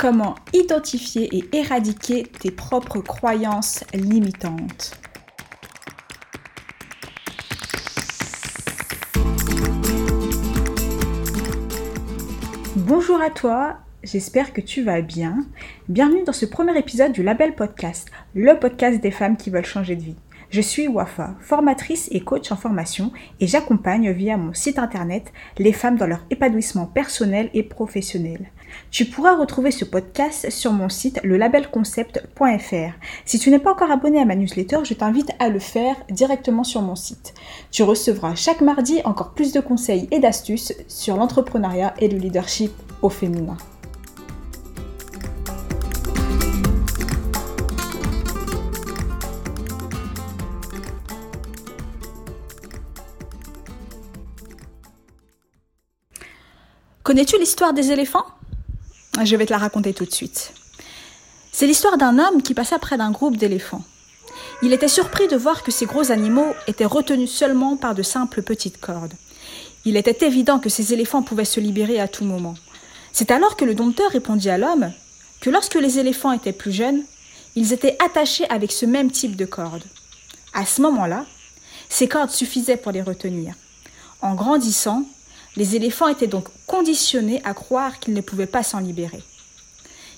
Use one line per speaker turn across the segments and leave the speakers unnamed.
Comment identifier et éradiquer tes propres croyances limitantes? Bonjour à toi, j'espère que tu vas bien. Bienvenue dans ce premier épisode du Label Podcast, le podcast des femmes qui veulent changer de vie. Je suis Wafa, formatrice et coach en formation et j'accompagne via mon site internet les femmes dans leur épanouissement personnel et professionnel. Tu pourras retrouver ce podcast sur mon site lelabelconcept.fr. Si tu n'es pas encore abonné à ma newsletter, je t'invite à le faire directement sur mon site. Tu recevras chaque mardi encore plus de conseils et d'astuces sur l'entrepreneuriat et le leadership au féminin. Connais-tu l'histoire des éléphants? Je vais te la raconter tout de suite. C'est l'histoire d'un homme qui passait près d'un groupe d'éléphants. Il était surpris de voir que ces gros animaux étaient retenus seulement par de simples petites cordes. Il était évident que ces éléphants pouvaient se libérer à tout moment. C'est alors que le dompteur répondit à l'homme que lorsque les éléphants étaient plus jeunes, ils étaient attachés avec ce même type de cordes. À ce moment-là, ces cordes suffisaient pour les retenir. En grandissant, les éléphants étaient donc conditionnés à croire qu'ils ne pouvaient pas s'en libérer.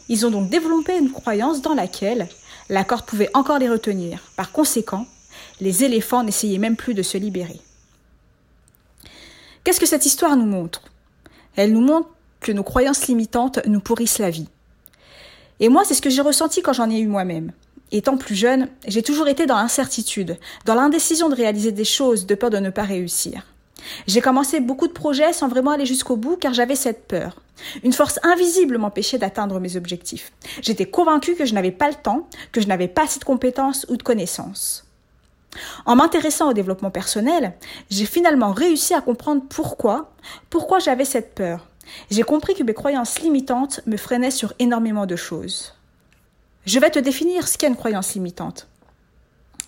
Ils ont donc développé une croyance dans laquelle la corde pouvait encore les retenir. Par conséquent, les éléphants n'essayaient même plus de se libérer. Qu'est-ce que cette histoire nous montre? Elle nous montre que nos croyances limitantes nous pourrissent la vie. Et moi, c'est ce que j'ai ressenti quand j'en ai eu moi-même. Étant plus jeune, j'ai toujours été dans l'incertitude, dans l'indécision de réaliser des choses de peur de ne pas réussir. J'ai commencé beaucoup de projets sans vraiment aller jusqu'au bout car j'avais cette peur. Une force invisible m'empêchait d'atteindre mes objectifs. J'étais convaincue que je n'avais pas le temps, que je n'avais pas assez de compétences ou de connaissances. En m'intéressant au développement personnel, j'ai finalement réussi à comprendre pourquoi, pourquoi j'avais cette peur. J'ai compris que mes croyances limitantes me freinaient sur énormément de choses. Je vais te définir ce qu'est une croyance limitante.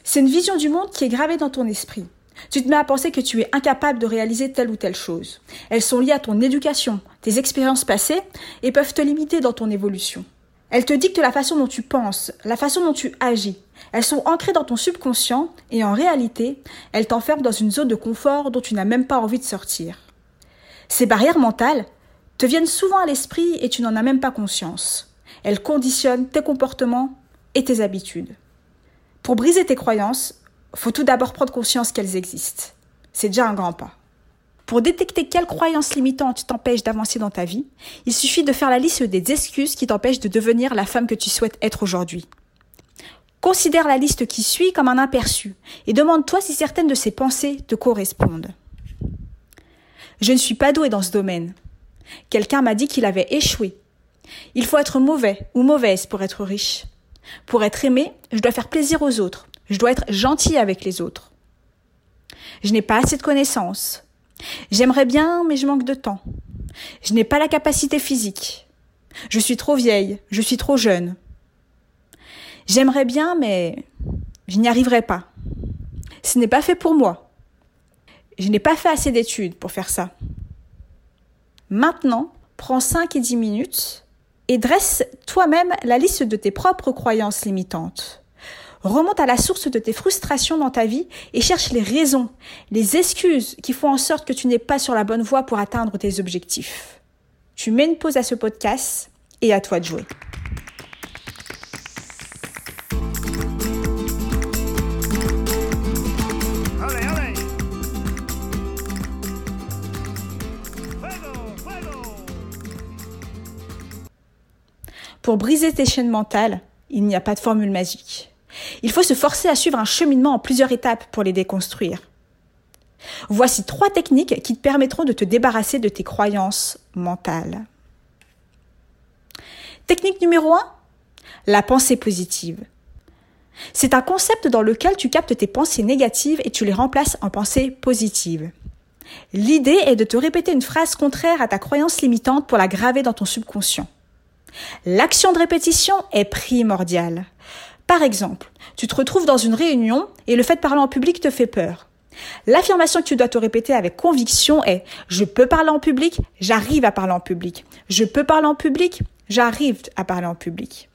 C'est une vision du monde qui est gravée dans ton esprit. Tu te mets à penser que tu es incapable de réaliser telle ou telle chose. Elles sont liées à ton éducation, tes expériences passées, et peuvent te limiter dans ton évolution. Elles te dictent la façon dont tu penses, la façon dont tu agis. Elles sont ancrées dans ton subconscient, et en réalité, elles t'enferment dans une zone de confort dont tu n'as même pas envie de sortir. Ces barrières mentales te viennent souvent à l'esprit et tu n'en as même pas conscience. Elles conditionnent tes comportements et tes habitudes. Pour briser tes croyances, faut tout d'abord prendre conscience qu'elles existent. C'est déjà un grand pas. Pour détecter quelles croyances limitantes t'empêchent d'avancer dans ta vie, il suffit de faire la liste des excuses qui t'empêchent de devenir la femme que tu souhaites être aujourd'hui. Considère la liste qui suit comme un aperçu et demande-toi si certaines de ces pensées te correspondent. Je ne suis pas douée dans ce domaine. Quelqu'un m'a dit qu'il avait échoué. Il faut être mauvais ou mauvaise pour être riche. Pour être aimé, je dois faire plaisir aux autres. Je dois être gentil avec les autres. Je n'ai pas assez de connaissances. J'aimerais bien, mais je manque de temps. Je n'ai pas la capacité physique. Je suis trop vieille, je suis trop jeune. J'aimerais bien, mais je n'y arriverai pas. Ce n'est pas fait pour moi. Je n'ai pas fait assez d'études pour faire ça. Maintenant, prends 5 et 10 minutes et dresse toi-même la liste de tes propres croyances limitantes. Remonte à la source de tes frustrations dans ta vie et cherche les raisons, les excuses qui font en sorte que tu n'es pas sur la bonne voie pour atteindre tes objectifs. Tu mets une pause à ce podcast et à toi de jouer. Pour briser tes chaînes mentales, il n'y a pas de formule magique. Il faut se forcer à suivre un cheminement en plusieurs étapes pour les déconstruire. Voici trois techniques qui te permettront de te débarrasser de tes croyances mentales. Technique numéro 1 La pensée positive. C'est un concept dans lequel tu captes tes pensées négatives et tu les remplaces en pensées positives. L'idée est de te répéter une phrase contraire à ta croyance limitante pour la graver dans ton subconscient. L'action de répétition est primordiale. Par exemple, tu te retrouves dans une réunion et le fait de parler en public te fait peur. L'affirmation que tu dois te répéter avec conviction est je peux parler en public, j'arrive à parler en public. Je peux parler en public, j'arrive à parler en public.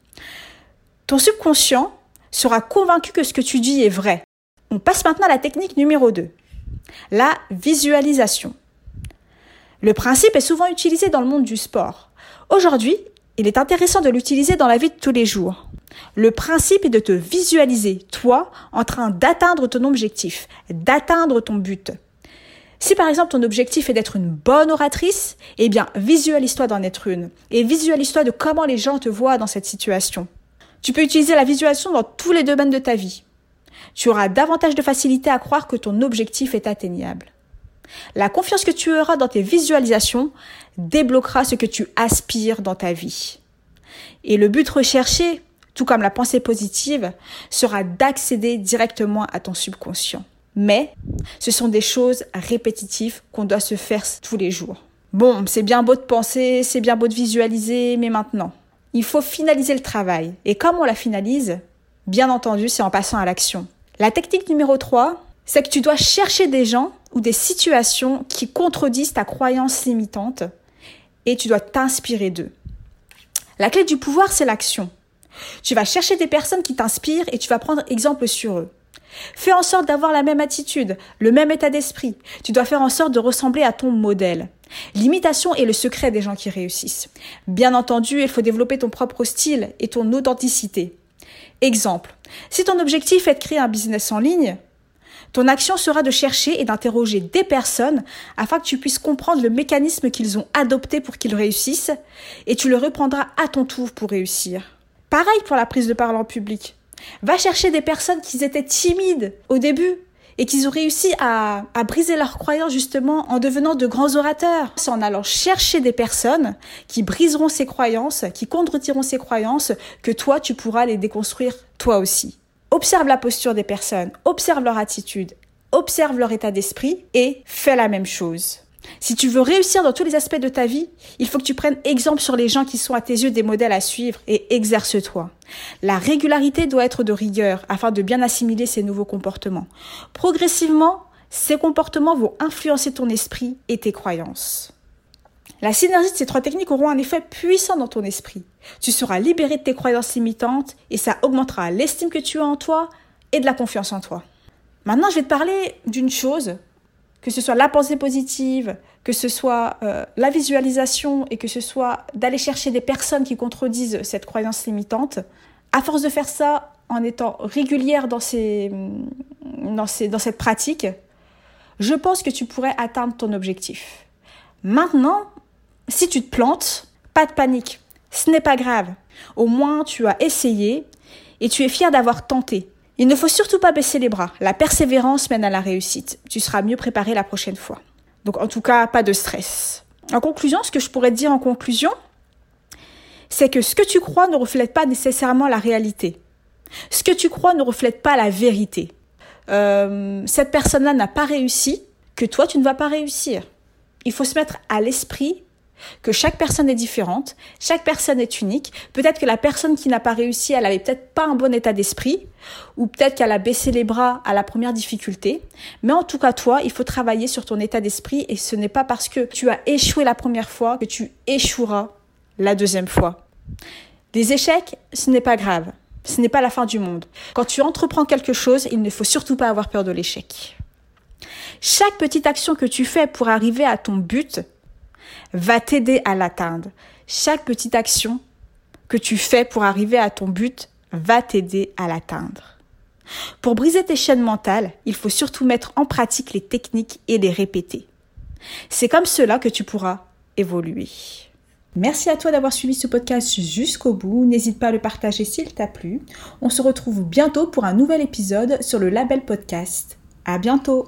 Ton subconscient sera convaincu que ce que tu dis est vrai. On passe maintenant à la technique numéro 2, la visualisation. Le principe est souvent utilisé dans le monde du sport. Aujourd'hui, il est intéressant de l'utiliser dans la vie de tous les jours. Le principe est de te visualiser, toi, en train d'atteindre ton objectif, d'atteindre ton but. Si par exemple ton objectif est d'être une bonne oratrice, eh bien visualise-toi d'en être une et visualise-toi de comment les gens te voient dans cette situation. Tu peux utiliser la visualisation dans tous les domaines de ta vie. Tu auras davantage de facilité à croire que ton objectif est atteignable. La confiance que tu auras dans tes visualisations débloquera ce que tu aspires dans ta vie. Et le but recherché, tout comme la pensée positive, sera d'accéder directement à ton subconscient. Mais ce sont des choses répétitives qu'on doit se faire tous les jours. Bon, c'est bien beau de penser, c'est bien beau de visualiser, mais maintenant, il faut finaliser le travail. Et comment on la finalise Bien entendu, c'est en passant à l'action. La technique numéro 3, c'est que tu dois chercher des gens ou des situations qui contredisent ta croyance limitante et tu dois t'inspirer d'eux. La clé du pouvoir, c'est l'action. Tu vas chercher des personnes qui t'inspirent et tu vas prendre exemple sur eux. Fais en sorte d'avoir la même attitude, le même état d'esprit. Tu dois faire en sorte de ressembler à ton modèle. L'imitation est le secret des gens qui réussissent. Bien entendu, il faut développer ton propre style et ton authenticité. Exemple, si ton objectif est de créer un business en ligne, ton action sera de chercher et d'interroger des personnes afin que tu puisses comprendre le mécanisme qu'ils ont adopté pour qu'ils réussissent et tu le reprendras à ton tour pour réussir. Pareil pour la prise de parole en public. Va chercher des personnes qui étaient timides au début et qui ont réussi à, à briser leurs croyances justement en devenant de grands orateurs. C'est en allant chercher des personnes qui briseront ces croyances, qui contretiront ces croyances, que toi tu pourras les déconstruire toi aussi. Observe la posture des personnes, observe leur attitude, observe leur état d'esprit et fais la même chose. Si tu veux réussir dans tous les aspects de ta vie, il faut que tu prennes exemple sur les gens qui sont à tes yeux des modèles à suivre et exerce-toi. La régularité doit être de rigueur afin de bien assimiler ces nouveaux comportements. Progressivement, ces comportements vont influencer ton esprit et tes croyances. La synergie de ces trois techniques auront un effet puissant dans ton esprit. Tu seras libéré de tes croyances limitantes et ça augmentera l'estime que tu as en toi et de la confiance en toi. Maintenant, je vais te parler d'une chose que ce soit la pensée positive, que ce soit euh, la visualisation et que ce soit d'aller chercher des personnes qui contredisent cette croyance limitante, à force de faire ça en étant régulière dans, ces, dans, ces, dans cette pratique, je pense que tu pourrais atteindre ton objectif. Maintenant, si tu te plantes, pas de panique, ce n'est pas grave. Au moins, tu as essayé et tu es fier d'avoir tenté. Il ne faut surtout pas baisser les bras. La persévérance mène à la réussite. Tu seras mieux préparé la prochaine fois. Donc en tout cas, pas de stress. En conclusion, ce que je pourrais te dire en conclusion, c'est que ce que tu crois ne reflète pas nécessairement la réalité. Ce que tu crois ne reflète pas la vérité. Euh, cette personne-là n'a pas réussi, que toi tu ne vas pas réussir. Il faut se mettre à l'esprit que chaque personne est différente, chaque personne est unique. Peut-être que la personne qui n'a pas réussi, elle avait peut-être pas un bon état d'esprit, ou peut-être qu'elle a baissé les bras à la première difficulté. Mais en tout cas, toi, il faut travailler sur ton état d'esprit et ce n'est pas parce que tu as échoué la première fois que tu échoueras la deuxième fois. Des échecs, ce n'est pas grave. Ce n'est pas la fin du monde. Quand tu entreprends quelque chose, il ne faut surtout pas avoir peur de l'échec. Chaque petite action que tu fais pour arriver à ton but, va t'aider à l'atteindre. Chaque petite action que tu fais pour arriver à ton but va t'aider à l'atteindre. Pour briser tes chaînes mentales, il faut surtout mettre en pratique les techniques et les répéter. C'est comme cela que tu pourras évoluer. Merci à toi d'avoir suivi ce podcast jusqu'au bout. N'hésite pas à le partager s'il t'a plu. On se retrouve bientôt pour un nouvel épisode sur le label podcast. À bientôt!